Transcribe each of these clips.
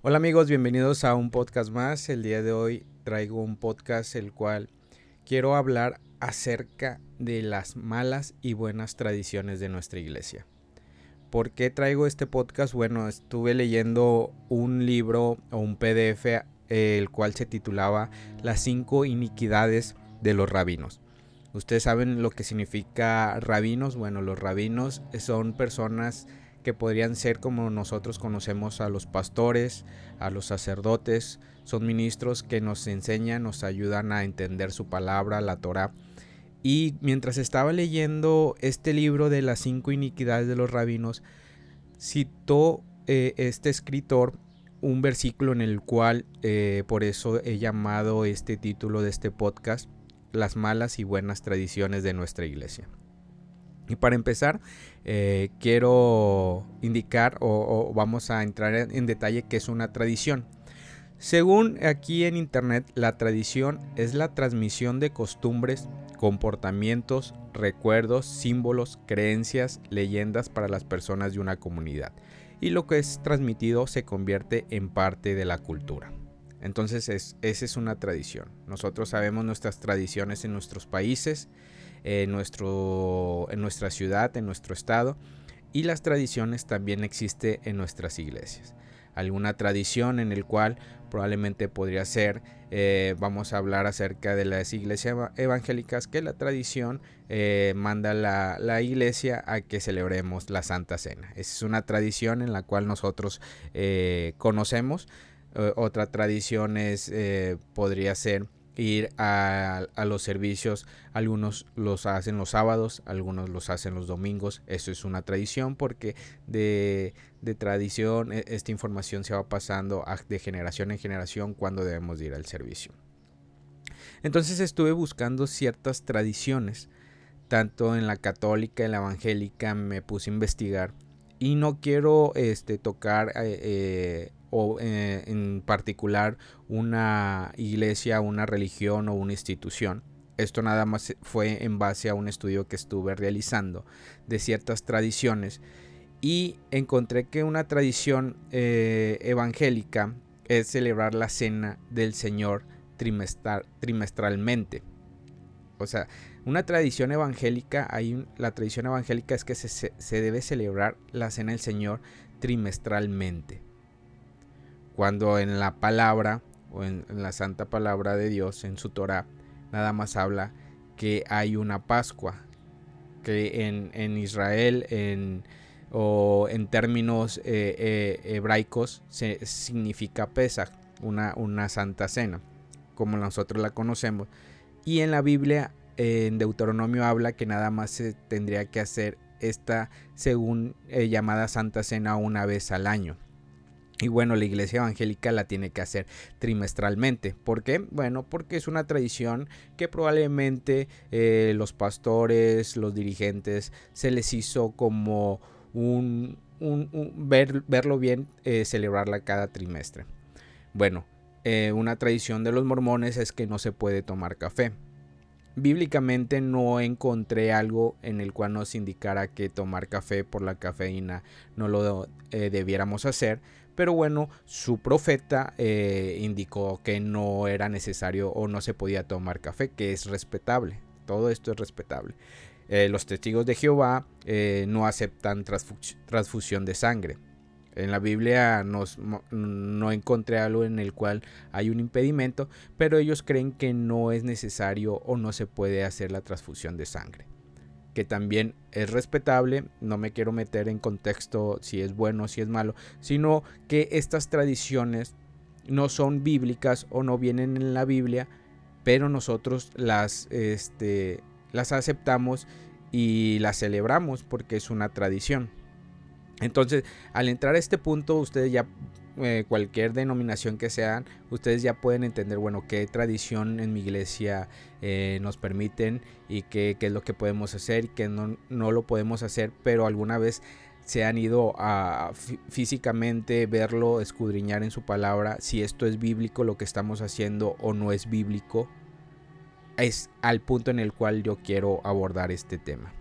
Hola amigos, bienvenidos a un podcast más. El día de hoy traigo un podcast el cual quiero hablar acerca de las malas y buenas tradiciones de nuestra iglesia. ¿Por qué traigo este podcast? Bueno, estuve leyendo un libro o un PDF el cual se titulaba Las cinco iniquidades de los rabinos. Ustedes saben lo que significa rabinos. Bueno, los rabinos son personas que podrían ser como nosotros conocemos a los pastores, a los sacerdotes, son ministros que nos enseñan, nos ayudan a entender su palabra, la Torah. Y mientras estaba leyendo este libro de las cinco iniquidades de los rabinos, citó eh, este escritor un versículo en el cual, eh, por eso he llamado este título de este podcast, las malas y buenas tradiciones de nuestra iglesia. Y para empezar, eh, quiero indicar o, vamos a entrar en, detalle qué es una tradición. Según aquí en internet, la tradición es la transmisión de costumbres, comportamientos, recuerdos, símbolos, creencias, leyendas para las personas de una comunidad. Y lo que es transmitido se convierte en parte de la cultura. Entonces es, esa es una tradición. Nosotros sabemos nuestras tradiciones en nuestros países, en, nuestro, en nuestra ciudad, en nuestro estado y las tradiciones también existen en nuestras iglesias. Alguna tradición en el cual probablemente podría ser, eh, vamos a hablar acerca de las iglesias evangélicas, que la tradición eh, manda la, la, iglesia a que celebremos la Santa Cena. Es una tradición en la cual nosotros eh, conocemos. otra tradición es, podría ser ir a, los servicios. Algunos los hacen los sábados, algunos los hacen los domingos. Eso es una tradición porque de, tradición e, esta información se va pasando de generación en generación cuando debemos ir al servicio. Entonces estuve buscando ciertas tradiciones, tanto en la católica, en la evangélica, me puse a investigar y no quiero este, tocar eh, eh, o eh, en particular una iglesia, una religión o una institución. Esto nada más fue en base a un estudio que estuve realizando de ciertas tradiciones y encontré que una tradición eh, evangélica es celebrar la cena del Señor trimestralmente. O sea, una tradición evangélica, hay la tradición evangélica es que se, se debe celebrar la cena del Señor trimestralmente cuando en la palabra o en, la santa palabra de Dios, en su Torah, nada más habla que hay una Pascua, que en, Israel o en términos eh, eh, hebraicos se, significa Pesach, una, una santa cena, como nosotros la conocemos. Y en la Biblia, en Deuteronomio habla que nada más se tendría que hacer esta según eh, llamada Santa Cena una vez al año. Y bueno, la iglesia evangélica la tiene que hacer trimestralmente. ¿Por qué? Bueno, porque es una tradición que probablemente eh, los pastores, los dirigentes, se les hizo como un, ver, verlo bien eh, celebrarla cada trimestre. Bueno, eh, una tradición de los mormones es que no se puede tomar café. Bíblicamente no encontré algo en el cual nos indicara que tomar café por la cafeína no lo debiéramos hacer, pero bueno, su profeta eh, indicó que no era necesario o no se podía tomar café, que es respetable. Todo esto es respetable. Eh, los testigos de Jehová eh, no aceptan transfusión de sangre. En la Biblia no encontré algo en el cual hay un impedimento, pero ellos creen que no es necesario o no se puede hacer la transfusión de sangre que también es respetable, no me quiero meter en contexto si es bueno si es malo, sino que estas tradiciones no son bíblicas o no vienen en la Biblia, pero nosotros las, este, las aceptamos y las celebramos porque es una tradición. Entonces, al entrar a este punto, ustedes ya eh, cualquier denominación que sean, ustedes ya pueden entender, bueno, qué tradición en mi iglesia eh, nos permiten y qué, es lo que podemos hacer y qué no, no lo podemos hacer, pero alguna vez se han ido a físicamente verlo, escudriñar en su palabra, si esto es bíblico lo que estamos haciendo o no es bíblico, es al punto en el cual yo quiero abordar este tema.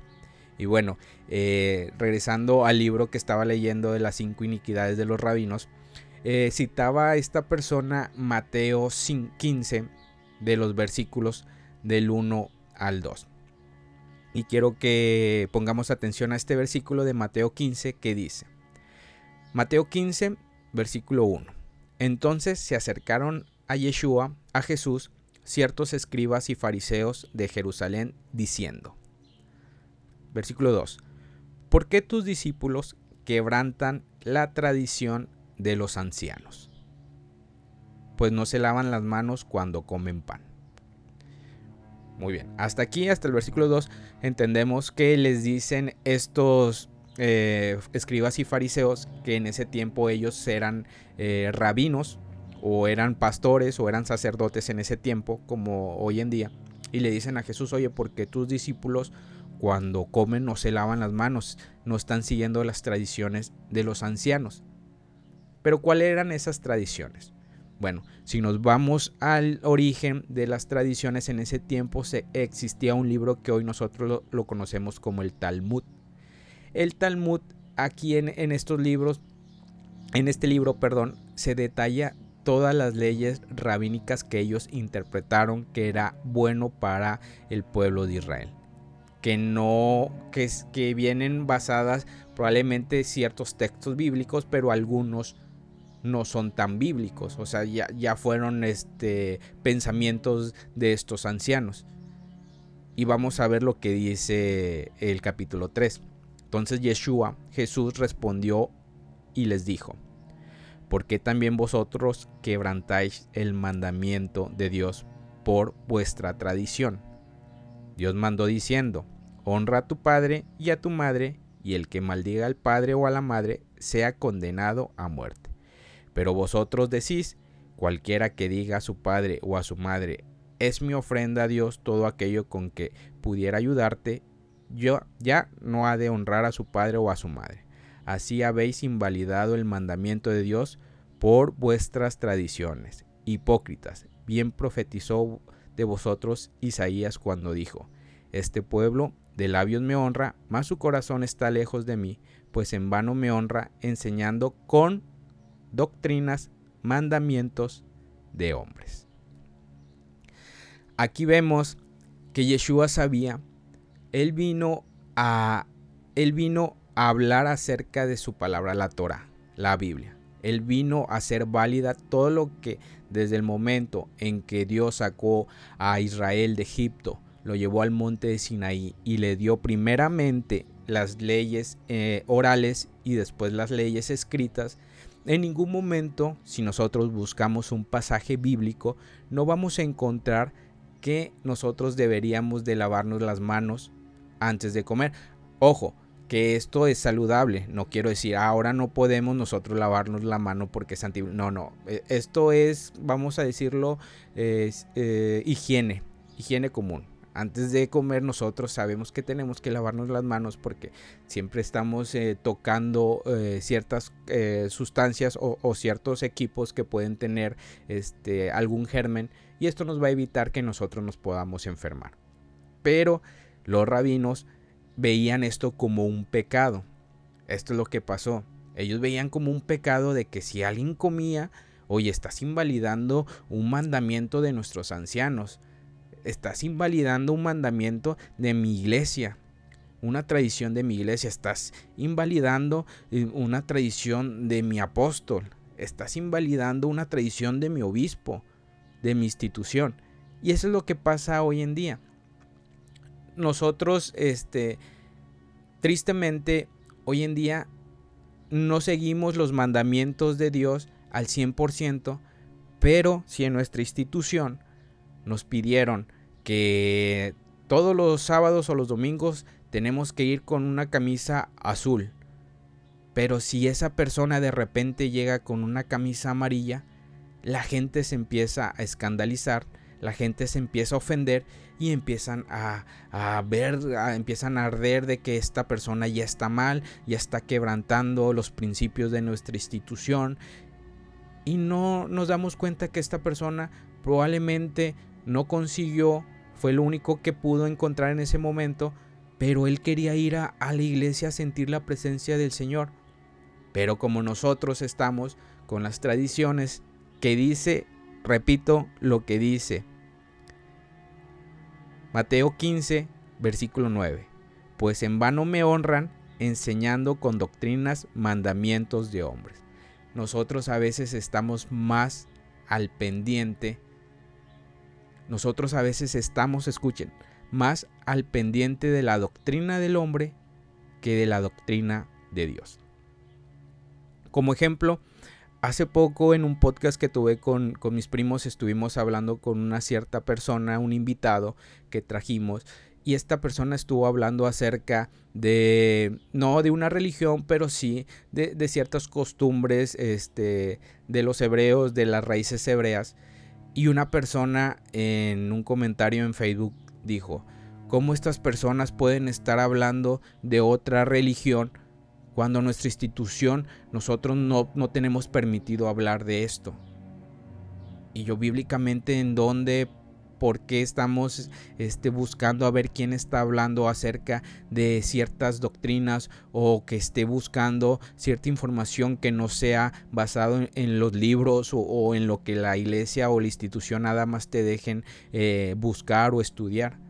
Y bueno, eh, regresando al libro que estaba leyendo de las cinco iniquidades de los rabinos, eh, citaba a esta persona Mateo 15 de los versículos del 1 al 2. Y quiero que pongamos atención a este versículo de Mateo 15 que dice, Mateo 15, versículo 1. Entonces se acercaron a Yeshua, a Jesús, ciertos escribas y fariseos de Jerusalén, diciendo, versículo 2, ¿por qué tus discípulos quebrantan la tradición de los ancianos? Pues no se lavan las manos cuando comen pan. Muy bien, hasta aquí, hasta el versículo 2, entendemos que les dicen estos eh, escribas y fariseos que en ese tiempo ellos eran eh, rabinos o eran pastores o eran sacerdotes en ese tiempo como hoy en día y le dicen a Jesús, oye, porque tus discípulos cuando comen no se lavan las manos, no están siguiendo las tradiciones de los ancianos. Pero ¿cuáles eran esas tradiciones? Bueno, si nos vamos al origen de las tradiciones, en ese tiempo se, existía un libro que hoy nosotros lo, conocemos como el Talmud. El Talmud, aquí en, en estos libros, en este libro, perdón, se detalla todas las leyes rabínicas que ellos interpretaron que era bueno para el pueblo de Israel. Que no, que, que vienen basadas probablemente ciertos textos bíblicos, pero algunos no son tan bíblicos, o sea, ya, ya fueron este, pensamientos de estos ancianos. Y vamos a ver lo que dice el capítulo 3. Entonces Yeshua, Jesús respondió y les dijo, ¿por qué también vosotros quebrantáis el mandamiento de Dios por vuestra tradición? Dios mandó diciendo, honra a tu padre y a tu madre, y el que maldiga al padre o a la madre sea condenado a muerte. Pero vosotros decís, cualquiera que diga a su padre o a su madre, es mi ofrenda a Dios todo aquello con que pudiera ayudarte, yo ya no ha de honrar a su padre o a su madre. Así habéis invalidado el mandamiento de Dios por vuestras tradiciones. Hipócritas, bien profetizó de vosotros Isaías cuando dijo, Este pueblo de labios me honra, mas su corazón está lejos de mí, pues en vano me honra enseñando con doctrinas, mandamientos de hombres. Aquí vemos que Yeshua sabía, él vino a él vino a hablar acerca de su palabra la Torah, la Biblia. Él vino a hacer válida todo lo que desde el momento en que Dios sacó a Israel de Egipto, lo llevó al monte de Sinaí y le dio primeramente las leyes eh, orales y después las leyes escritas, en ningún momento, si nosotros buscamos un pasaje bíblico, no vamos a encontrar que nosotros deberíamos de lavarnos las manos antes de comer. Ojo, que esto es saludable. No quiero decir, ahora no podemos nosotros lavarnos la mano porque es anti... No, no. E, esto es, vamos a decirlo, es, eh, higiene, higiene común antes de comer nosotros sabemos que tenemos que lavarnos las manos porque siempre estamos eh, tocando eh, ciertas sustancias o, ciertos equipos que pueden tener este, algún germen y esto nos va a evitar que nosotros nos podamos enfermar. Pero los rabinos veían esto como un pecado. Esto es lo que pasó. Ellos veían como un pecado de que si alguien comía, oye, estás invalidando un mandamiento de nuestros ancianos estás invalidando un mandamiento de mi iglesia, una tradición de mi iglesia, estás invalidando eh, una tradición de mi apóstol, estás invalidando una tradición de mi obispo, de mi institución. Y eso es lo que pasa hoy en día. Nosotros, este, tristemente, hoy en día no seguimos los mandamientos de Dios al 100%, pero si en nuestra institución nos pidieron que todos los sábados o los domingos tenemos que ir con una camisa azul. Pero si esa persona de repente llega con una camisa amarilla, la gente se empieza a escandalizar, la gente se empieza a ofender y empiezan a, ver, empiezan a arder de que esta persona ya está mal, ya está quebrantando los principios de nuestra institución. Y no nos damos cuenta que esta persona probablemente no consiguió fue lo único que pudo encontrar en ese momento, pero él quería ir a, la iglesia a sentir la presencia del Señor. Pero como nosotros estamos con las tradiciones que dice, repito lo que dice Mateo 15, versículo 9. Pues en vano me honran enseñando con doctrinas mandamientos de hombres. Nosotros a veces estamos más al pendiente. Nosotros a veces estamos, escuchen, más al pendiente de la doctrina del hombre que de la doctrina de Dios. Como ejemplo, hace poco en un podcast que tuve con, con, mis primos estuvimos hablando con una cierta persona, un invitado que trajimos, y esta persona estuvo hablando acerca de, no de una religión, pero sí de, de ciertas costumbres este, de los hebreos, de las raíces hebreas. Y una persona en un comentario en Facebook dijo, ¿cómo estas personas pueden estar hablando de otra religión cuando nuestra institución nosotros no, no tenemos permitido hablar de esto? Y yo bíblicamente en dónde por qué estamos este, buscando a ver quién está hablando acerca de ciertas doctrinas o que esté buscando cierta información que no sea basado en, los libros o, en lo que la iglesia o la institución nada más te dejen eh, buscar o estudiar.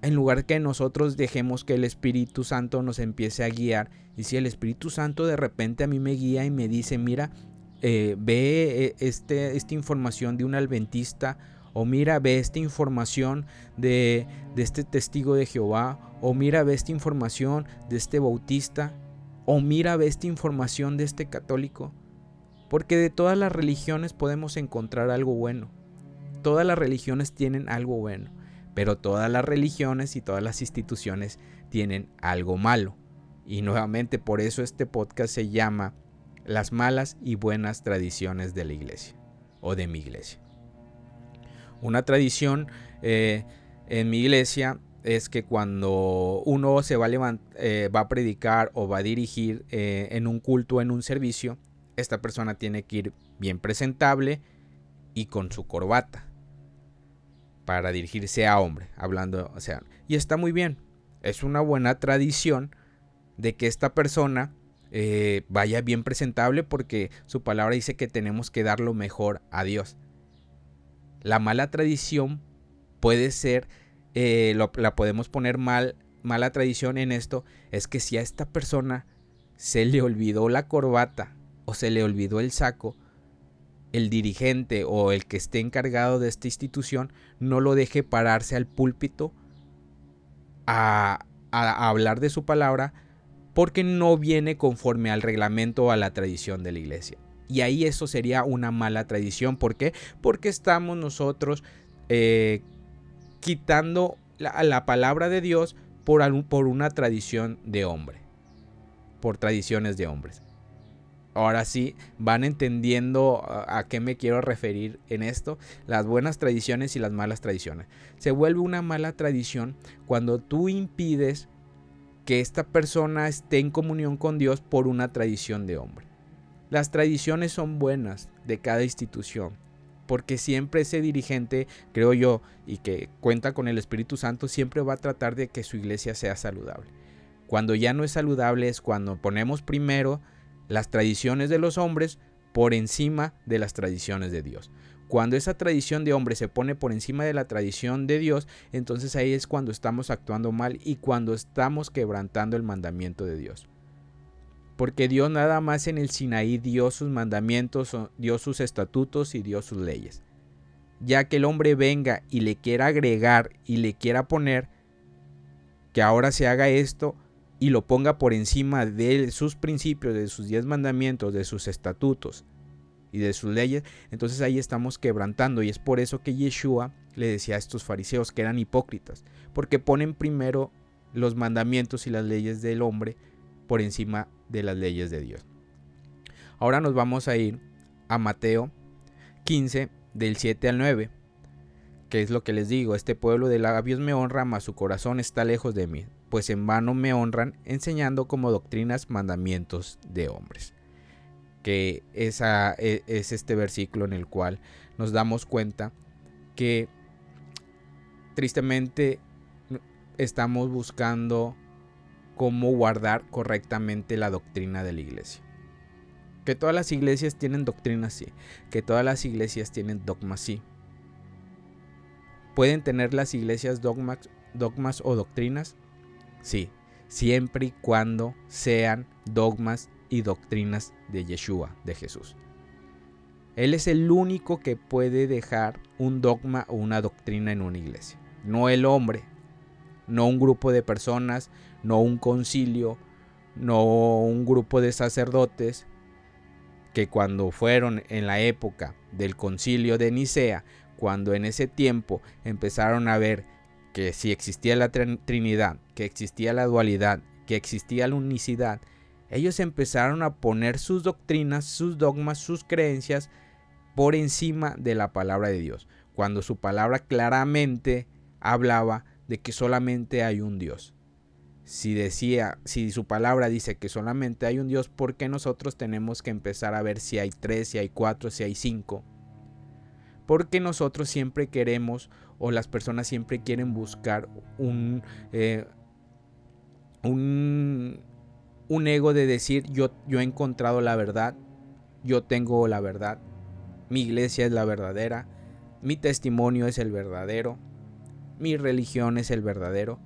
En lugar que nosotros dejemos que el Espíritu Santo nos empiece a guiar. Y si el Espíritu Santo de repente a mí me guía y me dice, mira, eh, ve eh, este, esta información de un adventista o mira, ve esta información de, de este testigo de Jehová o mira, ve esta información de este bautista o mira, ve esta información de este católico. Porque de todas las religiones podemos encontrar algo bueno. Todas las religiones tienen algo bueno, pero todas las religiones y todas las instituciones tienen algo malo. Y nuevamente por eso este podcast se llama las malas y buenas tradiciones de la iglesia o de mi iglesia. Una tradición eh, en mi iglesia es que cuando uno se va a, eh, va a predicar o va a dirigir eh, en un culto, en un servicio, esta persona tiene que ir bien presentable y con su corbata para dirigirse a hombre, hablando, o sea, y está muy bien. Es una buena tradición de que esta persona eh, vaya bien presentable porque su palabra dice que tenemos que dar lo mejor a Dios. La mala tradición puede ser, eh, la podemos poner mal, mala tradición en esto, es que si a esta persona se le olvidó la corbata o se le olvidó el saco, el dirigente o el que esté encargado de esta institución no lo deje pararse al púlpito a, hablar de su palabra porque no viene conforme al reglamento o a la tradición de la iglesia. Y ahí eso sería una mala tradición. ¿Por qué? Porque estamos nosotros eh, quitando la, palabra de Dios por, por una tradición de hombre. Por tradiciones de hombres. Ahora sí, van entendiendo a qué me quiero referir en esto. Las buenas tradiciones y las malas tradiciones. Se vuelve una mala tradición cuando tú impides que esta persona esté en comunión con Dios por una tradición de hombre. Las tradiciones son buenas de cada institución, porque siempre ese dirigente, creo yo, y que cuenta con el Espíritu Santo, siempre va a tratar de que su iglesia sea saludable. Cuando ya no es saludable es cuando ponemos primero las tradiciones de los hombres por encima de las tradiciones de Dios. Cuando esa tradición de hombre se pone por encima de la tradición de Dios, entonces ahí es cuando estamos actuando mal y cuando estamos quebrantando el mandamiento de Dios. Porque Dios nada más en el Sinaí dio sus mandamientos, dio sus estatutos y dio sus leyes. Ya que el hombre venga y le quiera agregar y le quiera poner que ahora se haga esto y lo ponga por encima de sus principios, de sus diez mandamientos, de sus estatutos, y de sus leyes, entonces ahí estamos quebrantando y es por eso que Yeshua le decía a estos fariseos que eran hipócritas, porque ponen primero los mandamientos y las leyes del hombre por encima de las leyes de Dios. Ahora nos vamos a ir a Mateo 15 del 7 al 9, que es lo que les digo, este pueblo de labios me honra, mas su corazón está lejos de mí, pues en vano me honran enseñando como doctrinas mandamientos de hombres que esa, e, es este versículo en el cual nos damos cuenta que tristemente estamos buscando cómo guardar correctamente la doctrina de la iglesia. Que todas las iglesias tienen doctrinas, sí. Que todas las iglesias tienen dogmas, sí. ¿Pueden tener las iglesias dogmas, dogmas o doctrinas? Sí, siempre y cuando sean dogmas y doctrinas de Yeshua, de Jesús. Él es el único que puede dejar un dogma o una doctrina en una iglesia. No el hombre, no un grupo de personas, no un concilio, no un grupo de sacerdotes que cuando fueron en la época del concilio de Nicea, cuando en ese tiempo empezaron a ver que si existía la Trinidad, que existía la dualidad, que existía la unicidad, ellos empezaron a poner sus doctrinas, sus dogmas, sus creencias por encima de la palabra de Dios, cuando su palabra claramente hablaba de que solamente hay un Dios. Si decía, si su palabra dice que solamente hay un Dios, ¿por qué nosotros tenemos que empezar a ver si hay tres, si hay cuatro, si hay cinco? Porque nosotros siempre queremos, o las personas siempre quieren buscar un, eh, un, un ego de decir yo, yo he encontrado la verdad, yo tengo la verdad, mi iglesia es la verdadera, mi testimonio es el verdadero, mi religión es el verdadero,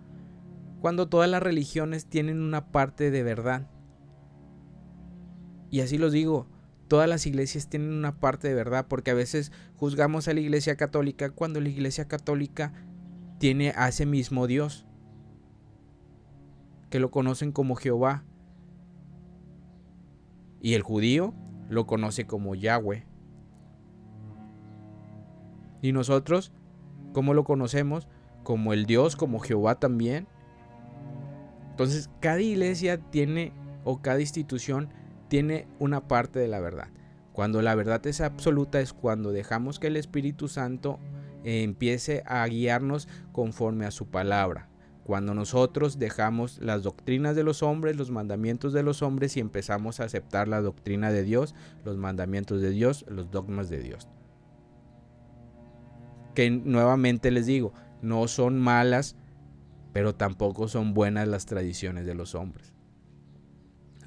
cuando todas las religiones tienen una parte de verdad. Y así los digo, todas las iglesias tienen una parte de verdad, porque a veces juzgamos a la iglesia católica cuando la iglesia católica tiene a ese mismo Dios, que lo conocen como Jehová. Y el judío lo conoce como Yahweh. Y nosotros, ¿cómo lo conocemos? Como el Dios, como Jehová también. Entonces, cada iglesia tiene, o cada institución, tiene una parte de la verdad. Cuando la verdad es absoluta es cuando dejamos que el Espíritu Santo empiece a guiarnos conforme a su palabra. Cuando nosotros dejamos las doctrinas de los hombres, los mandamientos de los hombres y empezamos a aceptar la doctrina de Dios, los mandamientos de Dios, los dogmas de Dios que nuevamente les digo, no son malas, pero tampoco son buenas las tradiciones de los hombres.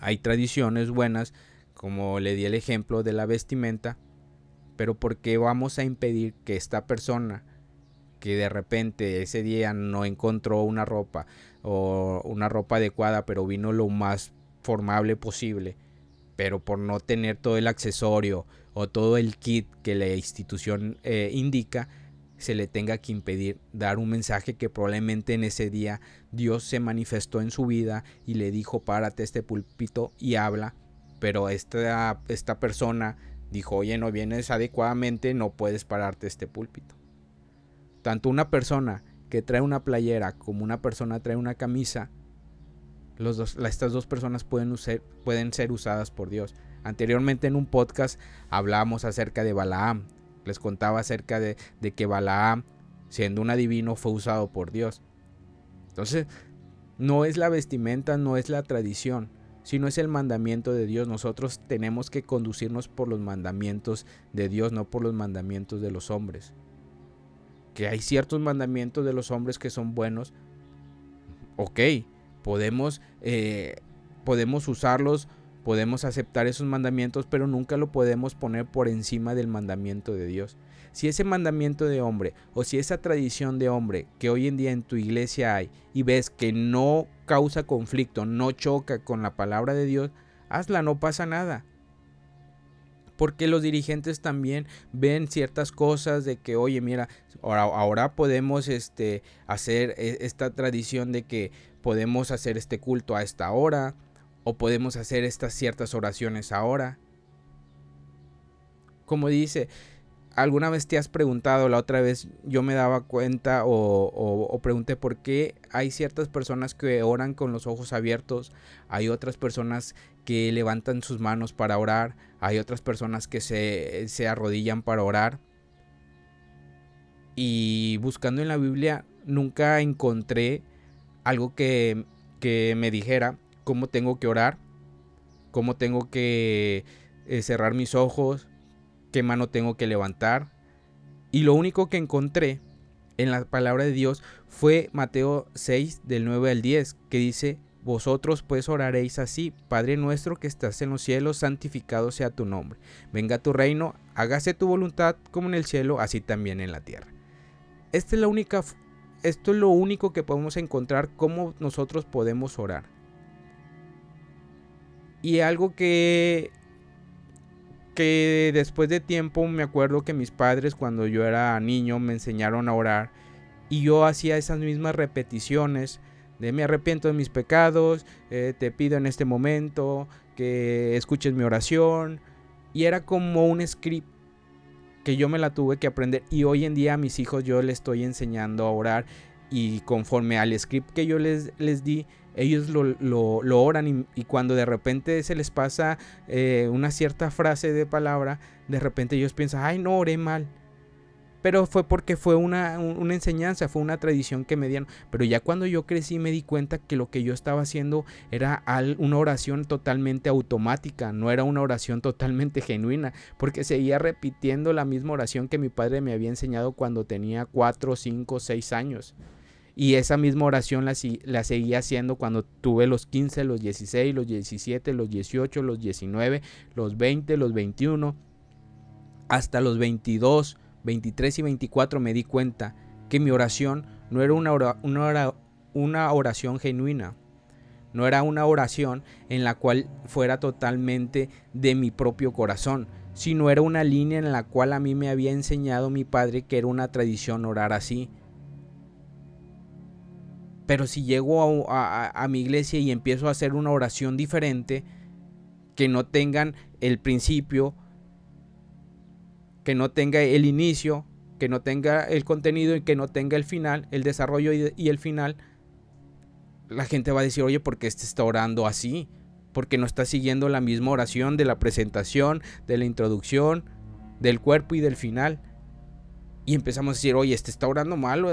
Hay tradiciones buenas, como le di el ejemplo de la vestimenta, pero ¿por qué vamos a impedir que esta persona que de repente ese día no encontró una ropa o una ropa adecuada, pero vino lo más formable posible, pero por no tener todo el accesorio o todo el kit que la institución eh, indica, se le tenga que impedir dar un mensaje que probablemente en ese día Dios se manifestó en su vida y le dijo párate este púlpito y habla, pero esta, esta persona dijo oye no vienes adecuadamente, no puedes pararte este púlpito. Tanto una persona que trae una playera como una persona trae una camisa, los dos, estas dos personas pueden, pueden ser usadas por Dios. Anteriormente en un podcast hablamos acerca de Balaam, les contaba acerca de, que Balaam, siendo un adivino, fue usado por Dios. Entonces, no es la vestimenta, no es la tradición, sino es el mandamiento de Dios. Nosotros tenemos que conducirnos por los mandamientos de Dios, no por los mandamientos de los hombres. Que hay ciertos mandamientos de los hombres que son buenos, ok, podemos, eh, podemos usarlos Podemos aceptar esos mandamientos, pero nunca lo podemos poner por encima del mandamiento de Dios. Si ese mandamiento de hombre o si esa tradición de hombre que hoy en día en tu iglesia hay y ves que no causa conflicto, no choca con la palabra de Dios, hazla, no pasa nada porque los dirigentes también ven ciertas cosas de que oye mira ahora, ahora podemos este hacer e, esta tradición de que podemos hacer este culto a esta hora o podemos hacer estas ciertas oraciones ahora. Como dice, ¿alguna vez te has preguntado, la otra vez yo me daba cuenta o, pregunté por qué hay ciertas personas que oran con los ojos abiertos, hay otras personas que levantan sus manos para orar, hay otras personas que se, se arrodillan para orar? Y buscando en la Biblia nunca encontré algo que, que me dijera cómo tengo que orar, cómo tengo que eh, cerrar mis ojos, qué mano tengo que levantar. Y lo único que encontré en la palabra de Dios fue Mateo 6 del 9 al 10, que dice, Vosotros pues oraréis así, Padre nuestro que estás en los cielos, santificado sea tu nombre. Venga tu reino, hágase tu voluntad como en el cielo, así también en la tierra. Es la única, esto es lo único que podemos encontrar cómo nosotros podemos orar. Y algo que que después de tiempo me acuerdo que mis padres cuando yo era niño me enseñaron a orar y yo hacía esas mismas repeticiones de me arrepiento de mis pecados, eh, te pido en este momento que escuches mi oración. Y era como un script que yo me la tuve que aprender y hoy en día a mis hijos yo les estoy enseñando a orar y conforme al script que yo les, les di, ellos lo, lo, oran y, cuando de repente se les pasa eh, una cierta frase de palabra, de repente ellos piensan, ay no, oré mal pero fue porque fue una, enseñanza, fue una tradición que me dieron. Pero ya cuando yo crecí me di cuenta que lo que yo estaba haciendo era una oración totalmente automática, no era una oración totalmente genuina, porque seguía repitiendo la misma oración que mi padre me había enseñado cuando tenía 4, 5, 6 años. Y esa misma oración la, la, seguía haciendo cuando tuve los 15, los 16, los 17, los 18, los 19, los 20, los 21, hasta los 22, 23 y 24 me di cuenta que mi oración no era una, una, una oración genuina. No era una oración en la cual fuera totalmente de mi propio corazón, sino era una línea en la cual a mí me había enseñado mi padre que era una tradición orar así. Pero si llego a, mi iglesia y empiezo a hacer una oración diferente, que no tengan el principio, que no tenga el inicio, que no tenga el contenido y que no tenga el final, el desarrollo y, el final, la gente va a decir, oye, ¿por qué este está orando así? Porque no está siguiendo la misma oración de la presentación, de la introducción, del cuerpo y del final. Y empezamos a decir, oye, este está orando malo.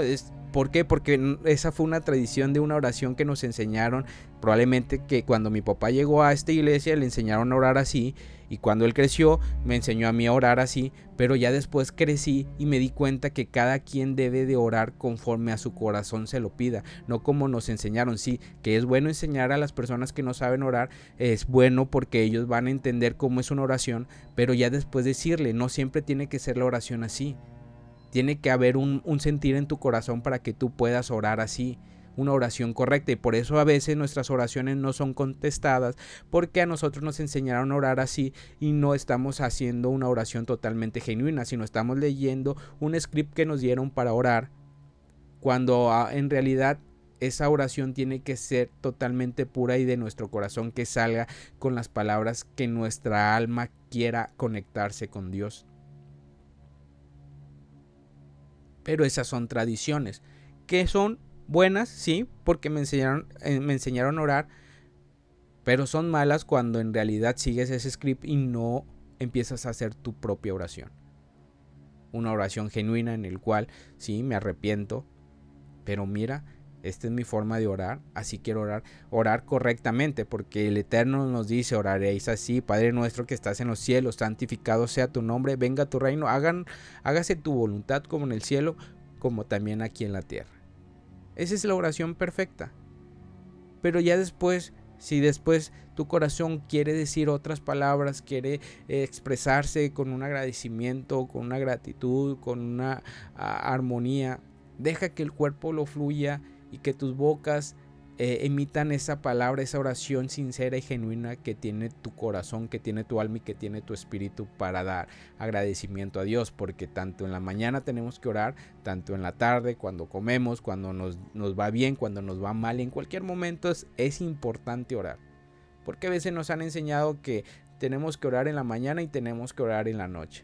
¿Por qué? Porque esa fue una tradición de una oración que nos enseñaron. Probablemente que cuando mi papá llegó a esta iglesia le enseñaron a orar así y cuando él creció, me enseñó a mí a orar así, pero ya después crecí y me di cuenta que cada quien debe de orar conforme a su corazón se lo pida, no como nos enseñaron. Sí, que es bueno enseñar a las personas que no saben orar, es bueno porque ellos van a entender cómo es una oración, pero ya después decirle, no siempre tiene que ser la oración así. Tiene que haber un, sentir en tu corazón para que tú puedas orar así una oración correcta y por eso a veces nuestras oraciones no son contestadas porque a nosotros nos enseñaron a orar así y no estamos haciendo una oración totalmente genuina, sino estamos leyendo un script que nos dieron para orar cuando ah, en realidad esa oración tiene que ser totalmente pura y de nuestro corazón que salga con las palabras que nuestra alma quiera conectarse con Dios. Pero esas son tradiciones. que son? buenas, sí, porque me enseñaron, eh, me enseñaron a orar, pero son malas cuando en realidad sigues ese script y no empiezas a hacer tu propia oración. Una oración genuina en el cual, sí, me arrepiento, pero mira, esta es mi forma de orar, así quiero orar, orar correctamente, porque el Eterno nos dice, oraréis así, Padre nuestro que estás en los cielos, santificado sea tu nombre, venga tu reino, hagan, hágase tu voluntad como en el cielo, como también aquí en la tierra. Esa es la oración perfecta. Pero ya después, si después tu corazón quiere decir otras palabras, quiere eh, expresarse con un agradecimiento, con una gratitud, con una ah, armonía, deja que el cuerpo lo fluya y que tus bocas eh, emitan esa palabra, esa oración sincera y genuina que tiene tu corazón, que tiene tu alma y que tiene tu espíritu para dar agradecimiento a Dios, porque tanto en la mañana tenemos que orar, tanto en la tarde, cuando comemos, cuando nos, nos va bien, cuando nos va mal, en cualquier momento es, es importante orar. Porque a veces nos han enseñado que tenemos que orar en la mañana y tenemos que orar en la noche.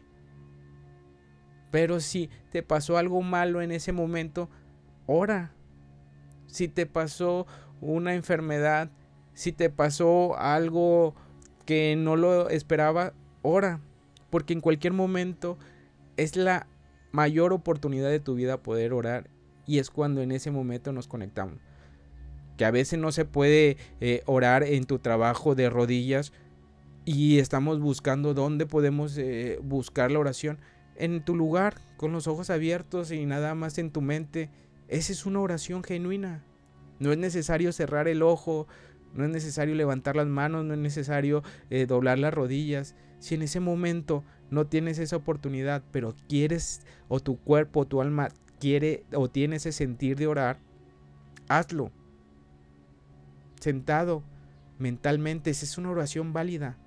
Pero si te pasó algo malo en ese momento, ora, si te pasó una enfermedad, si te pasó algo que no lo esperaba, ora, porque en cualquier momento es la mayor oportunidad de tu vida poder orar y es cuando en ese momento nos conectamos. Que a veces no se puede eh, orar en tu trabajo de rodillas y estamos buscando dónde podemos eh, buscar la oración. En tu lugar, con los ojos abiertos y nada más en tu mente esa es una oración genuina. No es necesario cerrar el ojo, no es necesario levantar las manos, no es necesario eh, doblar las rodillas. Si en ese momento no tienes esa oportunidad, pero quieres o tu cuerpo o tu alma quiere o tiene ese sentir de orar, hazlo. Sentado, mentalmente, esa es una oración válida.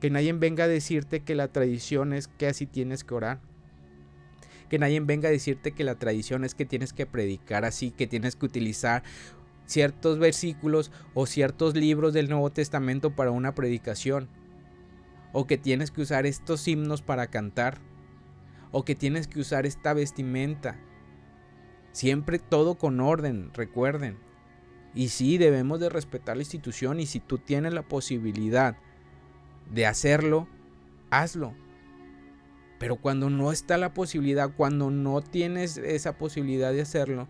Que nadie venga a decirte que la tradición es que así tienes que orar. Que nadie venga a decirte que la tradición es que tienes que predicar así, que tienes que utilizar ciertos versículos o ciertos libros del Nuevo Testamento para una predicación. O que tienes que usar estos himnos para cantar. O que tienes que usar esta vestimenta. Siempre todo con orden, recuerden. Y sí, debemos de respetar la institución y si tú tienes la posibilidad de hacerlo, hazlo. Pero cuando no está la posibilidad, cuando no tienes esa posibilidad de hacerlo,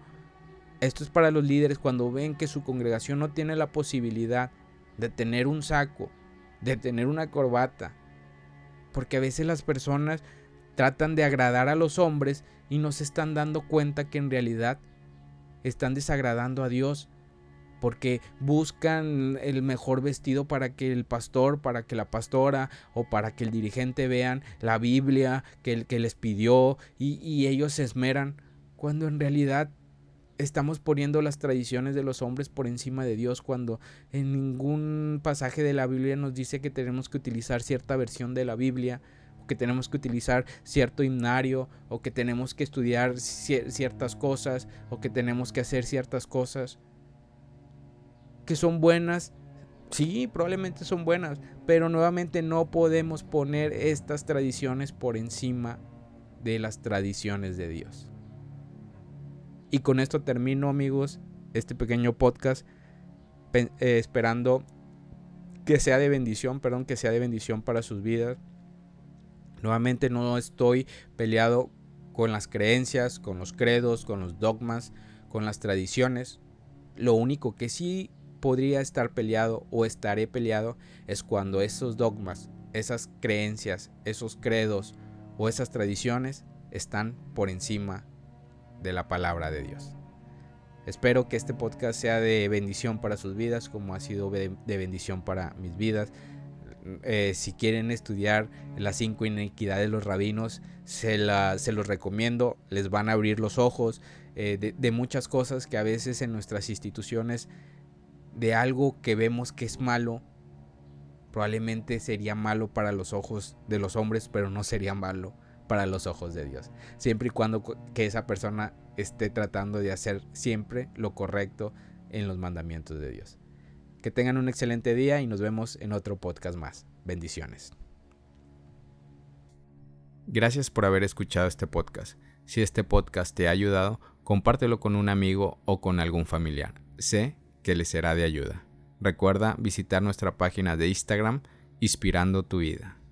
esto es para los líderes cuando ven que su congregación no tiene la posibilidad de tener un saco, de tener una corbata. Porque a veces las personas tratan de agradar a los hombres y no se están dando cuenta que en realidad están desagradando a Dios. Porque buscan el mejor vestido para que el pastor, para que la pastora o para que el dirigente vean la Biblia que, que les pidió y, ellos se esmeran. Cuando en realidad estamos poniendo las tradiciones de los hombres por encima de Dios cuando en ningún pasaje de la Biblia nos dice que tenemos que utilizar cierta versión de la Biblia que tenemos que utilizar cierto himnario o que tenemos que estudiar ciertas cosas o que tenemos que hacer ciertas cosas que son buenas Sí, probablemente son buenas, pero nuevamente no podemos poner estas tradiciones por encima de las tradiciones de Dios. Y con esto termino amigos este pequeño podcast eh, esperando que sea de bendición, perdón, que sea de bendición para sus vidas. Nuevamente no estoy peleado con las creencias, con los credos, con los dogmas, con las tradiciones. Lo único que sí podría estar peleado o estaré peleado es cuando esos dogmas, esas creencias, esos credos o esas tradiciones están por encima de la palabra de Dios. Espero que este podcast sea de bendición para sus vidas como ha sido de bendición para mis vidas. Eh, si quieren estudiar las cinco inequidades de los rabinos, se, se los recomiendo, les van a abrir los ojos eh, de, de muchas cosas que a veces en nuestras instituciones, de algo que vemos que es malo, probablemente sería malo para los ojos de los hombres, pero no sería malo para los ojos de Dios. Siempre y cuando que esa persona esté tratando de hacer siempre lo correcto en los mandamientos de Dios. Que tengan un excelente día y nos vemos en otro podcast más. Bendiciones. Gracias por haber escuchado este podcast. Si este podcast te ha ayudado, compártelo con un amigo o con algún familiar. Sé que le será de ayuda. Recuerda visitar nuestra página de Instagram, Inspirando tu vida.